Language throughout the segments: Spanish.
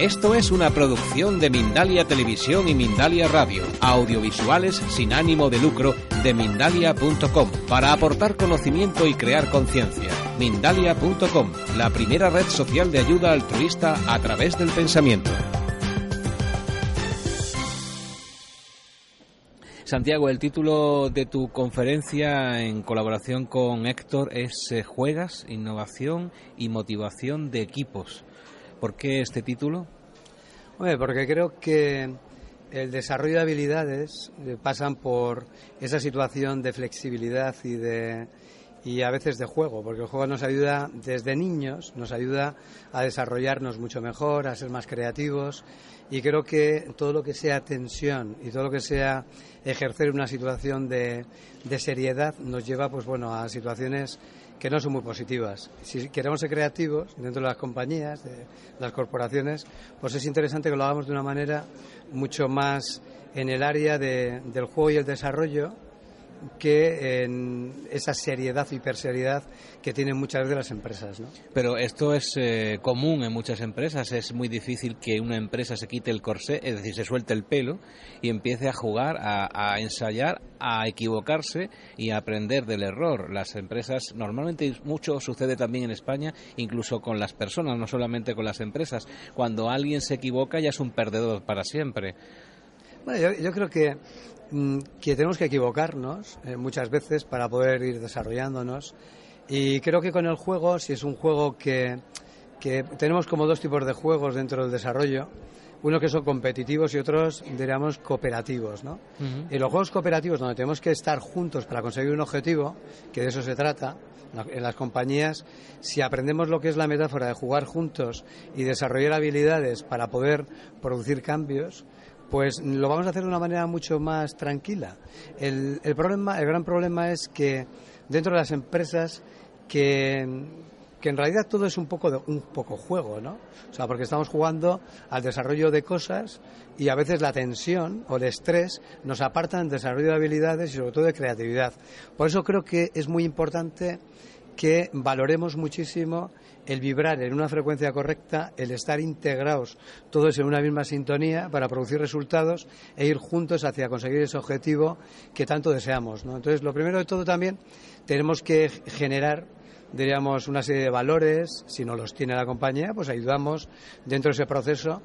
Esto es una producción de Mindalia Televisión y Mindalia Radio, audiovisuales sin ánimo de lucro de mindalia.com, para aportar conocimiento y crear conciencia. Mindalia.com, la primera red social de ayuda altruista a través del pensamiento. Santiago, el título de tu conferencia en colaboración con Héctor es eh, Juegas, Innovación y Motivación de Equipos. ¿Por qué este título? porque creo que el desarrollo de habilidades eh, pasan por esa situación de flexibilidad y de y a veces de juego, porque el juego nos ayuda desde niños, nos ayuda a desarrollarnos mucho mejor, a ser más creativos y creo que todo lo que sea tensión y todo lo que sea ejercer una situación de, de seriedad nos lleva pues bueno a situaciones que no son muy positivas. Si queremos ser creativos dentro de las compañías, de las corporaciones, pues es interesante que lo hagamos de una manera mucho más en el área del juego y el desarrollo que en esa seriedad, hiperseriedad que tienen muchas veces las empresas. ¿no? Pero esto es eh, común en muchas empresas. Es muy difícil que una empresa se quite el corsé, es decir, se suelte el pelo y empiece a jugar, a, ensayar, a equivocarse y a aprender del error. Las empresas, normalmente mucho sucede también en España, incluso con las personas, no solamente con las empresas. Cuando alguien se equivoca ya es un perdedor para siempre. Bueno, yo creo que Mm, que tenemos que equivocarnos eh, muchas veces para poder ir desarrollándonos. Y creo que con el juego, si es un juego que, que tenemos como dos tipos de juegos dentro del desarrollo, uno que son competitivos y otros, diríamos, cooperativos, ¿no? Y los juegos cooperativos, donde tenemos que estar juntos para conseguir un objetivo, que de eso se trata, en las compañías, si aprendemos lo que es la metáfora de jugar juntos y desarrollar habilidades para poder producir cambios, pues lo vamos a hacer de una manera mucho más tranquila. El, problema, el gran problema es que dentro de las empresas que, en realidad todo es un poco, de, un poco juego, ¿no? O sea, porque estamos jugando al desarrollo de cosas y a veces la tensión o el estrés nos apartan del desarrollo de habilidades y sobre todo de creatividad. Por eso creo que es muy importante que valoremos muchísimo el vibrar en una frecuencia correcta, el estar integrados todos en una misma sintonía para producir resultados e ir juntos hacia conseguir ese objetivo que tanto deseamos. Entonces, lo primero de todo también tenemos que generar diríamos una serie de valores, si no los tiene la compañía, pues ayudamos dentro de ese proceso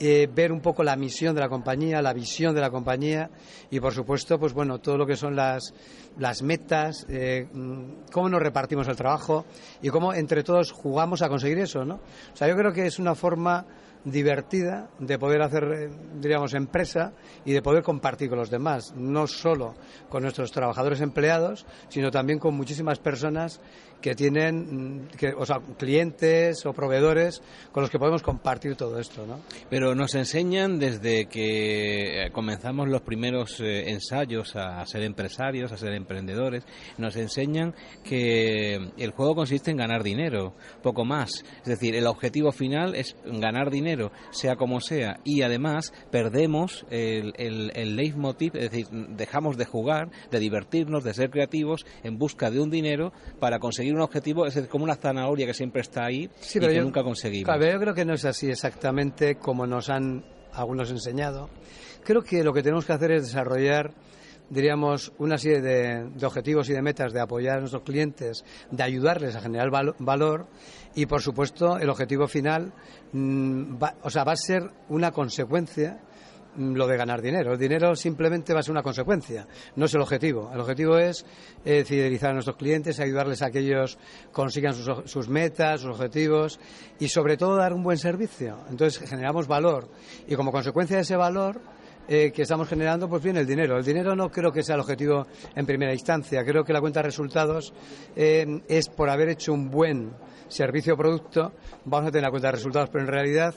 eh, ver un poco la misión de la compañía, la visión de la compañía y, por supuesto, pues bueno, todo lo que son las, las metas, eh, mm, cómo nos repartimos el trabajo y cómo entre todos jugamos a conseguir eso, ¿no? O sea, yo creo que es una forma divertida de poder hacer, eh, diríamos, empresa y de poder compartir con los demás, no solo con nuestros trabajadores empleados, sino también con muchísimas personas que tienen, mm, o sea, clientes o proveedores con los que podemos compartir todo esto, ¿no? Pero nos enseñan desde que comenzamos los primeros eh, ensayos a ser empresarios, a ser emprendedores, nos enseñan que el juego consiste en ganar dinero, poco más. Es decir, el objetivo final es ganar dinero, sea como sea, y además perdemos el, el, el leitmotiv, es decir, dejamos de jugar, de divertirnos, de ser creativos en busca de un dinero para conseguir un objetivo es como una zanahoria que siempre está ahí y que nunca conseguimos. Claro, yo creo que no es así exactamente como nos han algunos enseñado. Creo que lo que tenemos que hacer es desarrollar diríamos, una serie de, objetivos y de metas de apoyar a nuestros clientes, de ayudarles a generar valor y, por supuesto, el objetivo final mm, o sea, va a ser una consecuencia lo de ganar dinero. El dinero simplemente va a ser una consecuencia, no es el objetivo. El objetivo es eh, fidelizar a nuestros clientes, ayudarles a que ellos consigan sus, metas, sus objetivos y sobre todo dar un buen servicio. Entonces generamos valor y como consecuencia de ese valor eh, que estamos generando, pues viene el dinero. El dinero no creo que sea el objetivo en primera instancia. Creo que la cuenta de resultados eh, es por haber hecho un buen servicio o producto, vamos a tener la cuenta de resultados, pero en realidad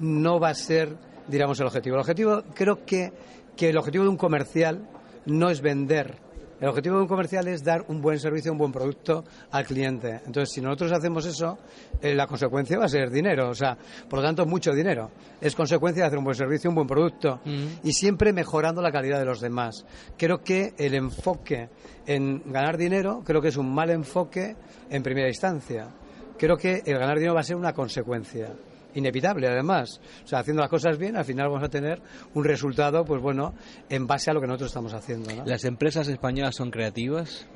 no va a ser diríamos, el objetivo. El objetivo, creo que, que el objetivo de un comercial no es vender. El objetivo de un comercial es dar un buen servicio, un buen producto al cliente. Entonces, si nosotros hacemos eso, eh, la consecuencia va a ser dinero. O sea, por lo tanto, mucho dinero. Es consecuencia de hacer un buen servicio, un buen producto mm. y siempre mejorando la calidad de los demás. Creo que el enfoque en ganar dinero, creo que es un mal enfoque en primera instancia. Creo que el ganar dinero va a ser una consecuencia inevitable además. O sea, haciendo las cosas bien, al final vamos a tener un resultado, pues bueno, en base a lo que nosotros estamos haciendo. ¿Las empresas españolas son creativas?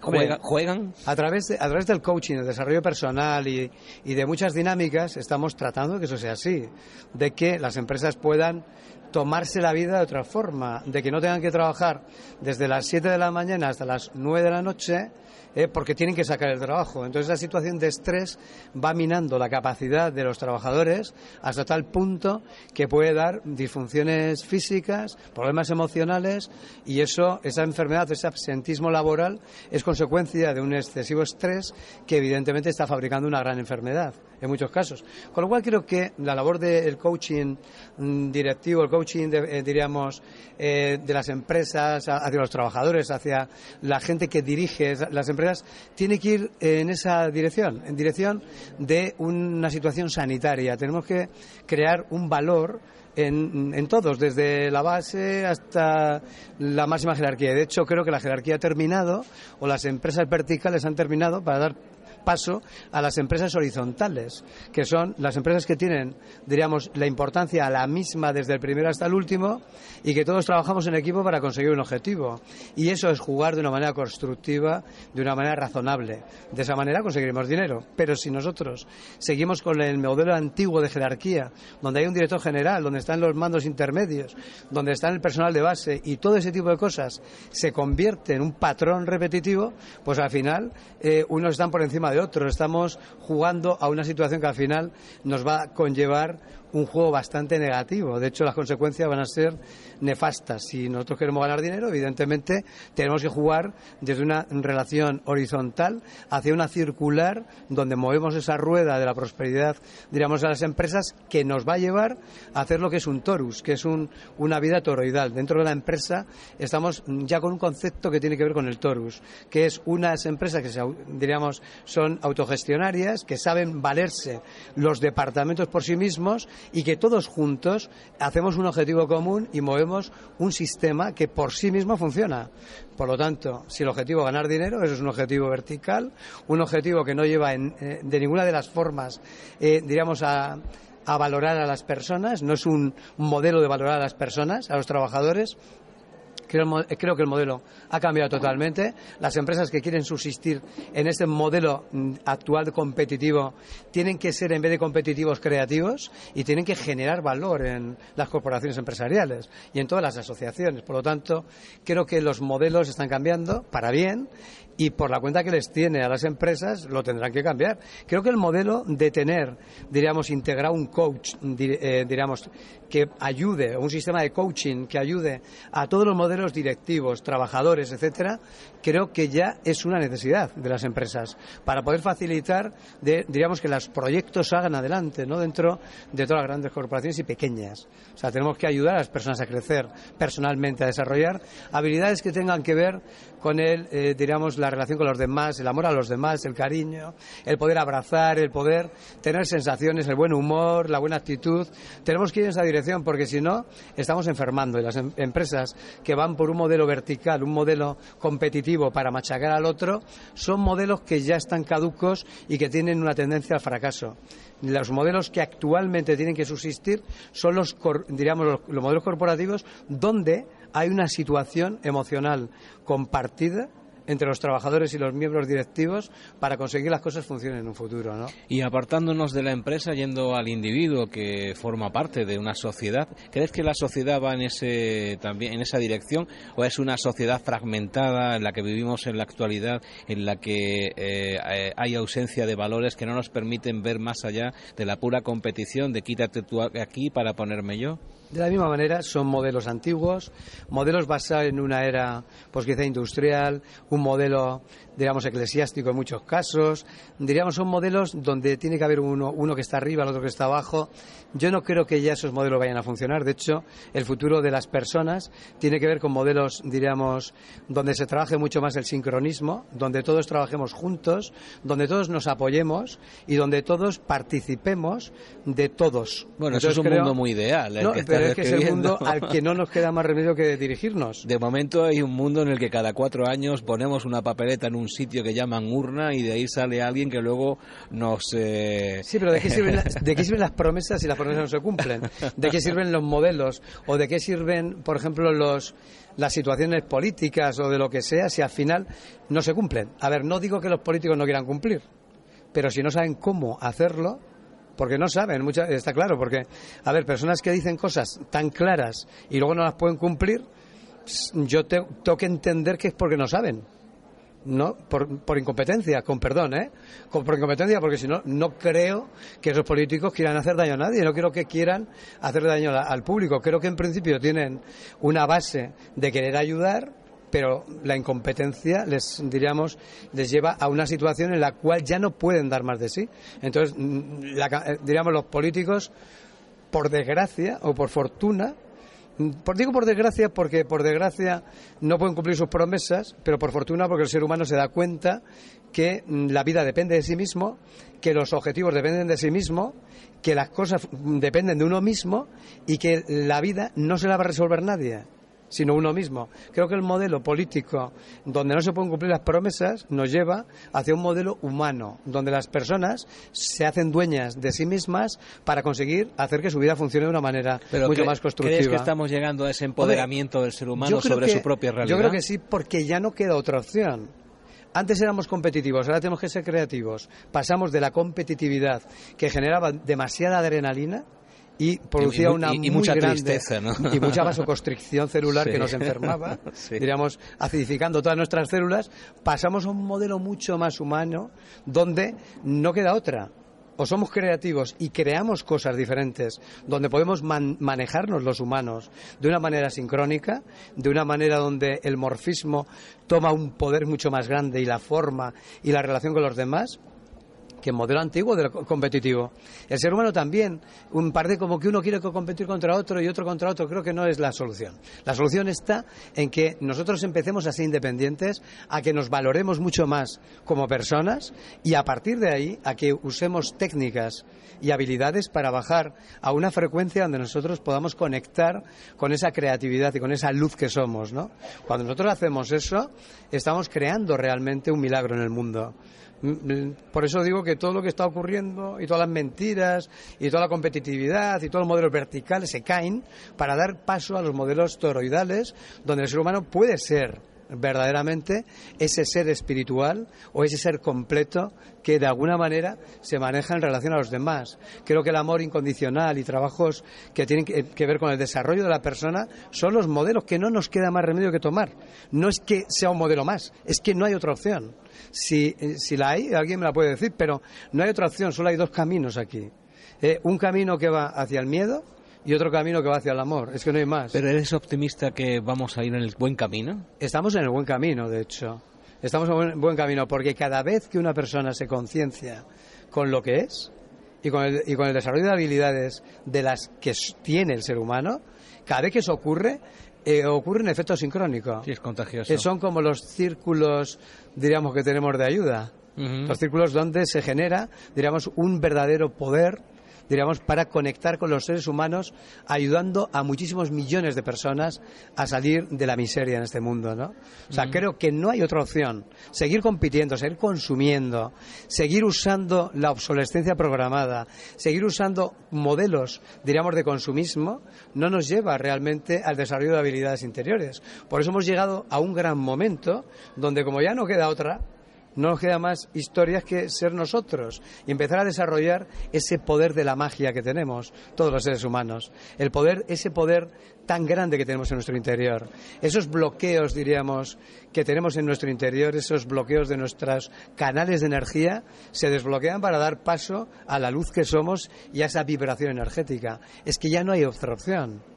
¿Juegan? A través, a través del coaching, el desarrollo personal y, y de muchas dinámicas estamos tratando de que eso sea así, de que las empresas puedan tomarse la vida de otra forma, de que no tengan que trabajar desde las 7 de la mañana hasta las 9 de la noche eh, porque tienen que sacar el trabajo. Entonces la situación de estrés va minando la capacidad de los trabajadores hasta tal punto que puede dar disfunciones físicas, problemas emocionales y eso, esa enfermedad, ese absentismo laboral es consecuencia de un excesivo estrés que evidentemente está fabricando una gran enfermedad en muchos casos. Con lo cual creo que la labor del coaching mm, directivo, el coaching, eh, diríamos, eh, de las empresas hacia los trabajadores, hacia la gente que dirige las empresas, tiene que ir en esa dirección, en dirección de una situación sanitaria. Tenemos que crear un valor en, en, todos, desde la base hasta la máxima jerarquía. De hecho, creo que la jerarquía ha terminado, o las empresas verticales han terminado para dar paso a las empresas horizontales, que son las empresas que tienen, diríamos, la importancia a la misma desde el primero hasta el último y que todos trabajamos en equipo para conseguir un objetivo. Y eso es jugar de una manera constructiva, de una manera razonable. De esa manera conseguiremos dinero. Pero si nosotros seguimos con el modelo antiguo de jerarquía, donde hay un director general, donde están los mandos intermedios, donde está el personal de base y todo ese tipo de cosas se convierte en un patrón repetitivo, pues al final eh, unos están por encima de otros. Estamos jugando a una situación que al final nos va a conllevar un juego bastante negativo. De hecho, las consecuencias van a ser nefastas. Si nosotros queremos ganar dinero, evidentemente tenemos que jugar desde una relación horizontal hacia una circular donde movemos esa rueda de la prosperidad, diríamos, a las empresas que nos va a llevar a hacer lo que es un torus, que es una vida toroidal. Dentro de la empresa estamos ya con un concepto que tiene que ver con el torus, que es unas empresas que, diríamos, son autogestionarias, que saben valerse los departamentos por sí mismos y que todos juntos hacemos un objetivo común y movemos un sistema que por sí mismo funciona. Por lo tanto, si el objetivo es ganar dinero, eso es un objetivo vertical, un objetivo que no lleva eh, de ninguna de las formas, eh, diríamos, a valorar a las personas, no es un modelo de valorar a las personas, a los trabajadores, Creo, que el modelo ha cambiado totalmente. Las empresas que quieren subsistir en este modelo mm, actual competitivo tienen que ser, en vez de competitivos, creativos y tienen que generar valor en las corporaciones empresariales y en todas las asociaciones. Por lo tanto, creo que los modelos están cambiando para bien y por la cuenta que les tiene a las empresas lo tendrán que cambiar. Creo que el modelo de tener, diríamos, integrado un coach, eh, diríamos, que ayude, un sistema de coaching que ayude a todos los modelos directivos, trabajadores, etcétera, creo que ya es una necesidad de las empresas para poder facilitar, diríamos, que los proyectos hagan adelante, ¿no? Dentro de todas las grandes corporaciones y pequeñas. O sea, tenemos que ayudar a las personas a crecer personalmente, a desarrollar habilidades que tengan que ver con el, eh, diríamos, la relación con los demás, el amor a los demás, el cariño, el poder abrazar, el poder tener sensaciones, el buen humor, la buena actitud. Tenemos que ir en esa porque si no, estamos enfermando. Y las em-, empresas que van por un modelo vertical, un modelo competitivo para machacar al otro, son modelos que ya están caducos y que tienen una tendencia al fracaso. Los modelos que actualmente tienen que subsistir son los, diríamos, los modelos corporativos donde hay una situación emocional compartida entre los trabajadores y los miembros directivos para conseguir las cosas funcionen en un futuro, ¿no? Y apartándonos de la empresa, yendo al individuo que forma parte de una sociedad, ¿crees que la sociedad va en ese también en esa dirección o es una sociedad fragmentada en la que vivimos en la actualidad, en la que eh, eh, hay ausencia de valores que no nos permiten ver más allá de la pura competición de quítate tú aquí para ponerme yo? De la misma manera, son modelos antiguos, modelos basados en una era, pues quizá industrial, un modelo digamos, eclesiástico en muchos casos. Diríamos, son modelos donde tiene que haber uno, uno que está arriba, el otro que está abajo. Yo no creo que ya esos modelos vayan a funcionar. De hecho, el futuro de las personas tiene que ver con modelos, diríamos, donde se trabaje mucho más el sincronismo, donde todos trabajemos juntos, donde todos nos apoyemos y donde todos participemos de todos. Bueno, eso es un mundo muy ideal. no, pero es que es el mundo al que no nos queda más remedio que dirigirnos. De momento hay un mundo en el que cada cuatro años ponemos una papeleta en un sitio que llaman urna y de ahí sale alguien que luego nos... Eh... Sí, pero ¿de qué, sirven las, ¿de qué sirven las promesas si las promesas no se cumplen? ¿De qué sirven los modelos? ¿O de qué sirven, por ejemplo, los, las situaciones políticas o de lo que sea si al final no se cumplen? A ver, no digo que los políticos no quieran cumplir, pero si no saben cómo hacerlo, porque no saben, mucha, está claro, porque, a ver, personas que dicen cosas tan claras y luego no las pueden cumplir, yo tengo que entender que es porque no saben. ¿No? Por, por, incompetencia, con perdón, ¿eh? por incompetencia, porque si no, no creo que esos políticos quieran hacer daño a nadie, no creo que quieran hacer daño al público. Creo que en principio tienen una base de querer ayudar, pero la incompetencia les diríamos les lleva a una situación en la cual ya no pueden dar más de sí. Entonces, mm, eh, diríamos los políticos, por desgracia o por fortuna, digo por desgracia porque por desgracia no pueden cumplir sus promesas, pero por fortuna porque el ser humano se da cuenta que mm, la vida depende de sí mismo, que los objetivos dependen de sí mismo, que las cosas dependen de uno mismo y que la vida no se la va a resolver nadie sino uno mismo. Creo que el modelo político donde no se pueden cumplir las promesas nos lleva hacia un modelo humano, donde las personas se hacen dueñas de sí mismas para conseguir hacer que su vida funcione de una manera mucho más constructiva. ¿Crees que estamos llegando a ese empoderamiento del ser humano sobre su propia realidad? Yo creo que sí, porque ya no queda otra opción. Antes éramos competitivos, ahora tenemos que ser creativos. Pasamos de la competitividad que generaba demasiada adrenalina y producía una y, mucha tristeza, y mucha vasoconstricción celular que nos enfermaba, diríamos, acidificando todas nuestras células, pasamos a un modelo mucho más humano donde no queda otra. O somos creativos y creamos cosas diferentes, donde podemos manejarnos los humanos de una manera sincrónica, de una manera donde el morfismo toma un poder mucho más grande y la forma y la relación con los demás, que modelo antiguo del competitivo. El ser humano también, un par de como que uno quiere competir contra otro y otro contra otro, creo que no es la solución. La solución está en que nosotros empecemos a ser independientes, a que nos valoremos mucho más como personas y a partir de ahí a que usemos técnicas y habilidades para bajar a una frecuencia donde nosotros podamos conectar con esa creatividad y con esa luz que somos, ¿no? Cuando nosotros hacemos eso, estamos creando realmente un milagro en el mundo. Mm, mm, por eso digo que todo lo que está ocurriendo y todas las mentiras y toda la competitividad y todos los modelos verticales se caen para dar paso a los modelos toroidales donde el ser humano puede ser verdaderamente ese ser espiritual o ese ser completo que de alguna manera se maneja en relación a los demás. Creo que el amor incondicional y trabajos que tienen que, ver con el desarrollo de la persona son los modelos que no nos queda más remedio que tomar. No es que sea un modelo más, es que no hay otra opción. Si, si la hay, alguien me la puede decir, pero no hay otra opción, solo hay dos caminos aquí. Eh, un camino que va hacia el miedo y otro camino que va hacia el amor. Es que no hay más. ¿Pero eres optimista que vamos a ir en el buen camino? Estamos en el buen camino, de hecho. Estamos en el buen camino porque cada vez que una persona se conciencia con lo que es y con, el, y con el desarrollo de habilidades de las que tiene el ser humano, cada vez que eso ocurre, eh, ocurre un efecto sincrónico. Sí, es contagioso. Que son como los círculos, diríamos, que tenemos de ayuda. Los círculos donde se genera, diríamos, un verdadero poder diríamos, para conectar con los seres humanos, ayudando a muchísimos millones de personas a salir de la miseria en este mundo, ¿no? O sea, creo que no hay otra opción. Seguir compitiendo, seguir consumiendo, seguir usando la obsolescencia programada, seguir usando modelos, diríamos, de consumismo, no nos lleva realmente al desarrollo de habilidades interiores. Por eso hemos llegado a un gran momento donde, como ya no queda otra, no nos queda más historias que ser nosotros y empezar a desarrollar ese poder de la magia que tenemos todos los seres humanos. El poder, ese poder tan grande que tenemos en nuestro interior. Esos bloqueos, diríamos, que tenemos en nuestro interior, esos bloqueos de nuestros canales de energía, se desbloquean para dar paso a la luz que somos y a esa vibración energética. Es que ya no hay otra opción.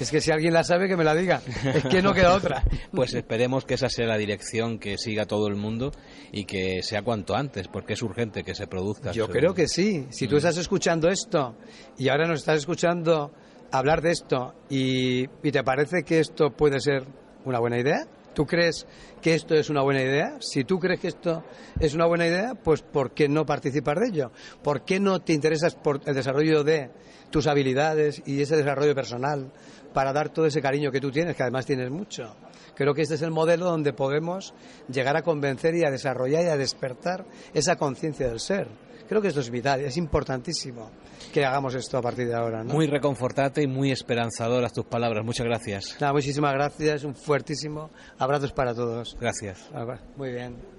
Es que si alguien la sabe, que me la diga. Es que no queda otra. Pues esperemos que esa sea la dirección que siga todo el mundo y que sea cuanto antes, porque es urgente que se produzca. Yo creo que sí. Si tú mm. estás escuchando esto y ahora nos estás escuchando hablar de esto y, y te parece que esto puede ser una buena idea, ¿Tú crees que esto es una buena idea? Si tú crees que esto es una buena idea, pues ¿por qué no participar de ello? ¿Por qué no te interesas por el desarrollo de tus habilidades y ese desarrollo personal para dar todo ese cariño que tú tienes, que además tienes mucho? Creo que este es el modelo donde podemos llegar a convencer y a desarrollar y a despertar esa conciencia del ser. Creo que esto es vital, es importantísimo que hagamos esto a partir de ahora. ¿no? Muy reconfortante y muy esperanzadoras tus palabras. Muchas gracias. Nada, muchísimas gracias, un fuertísimo abrazos para todos. Gracias. Muy bien.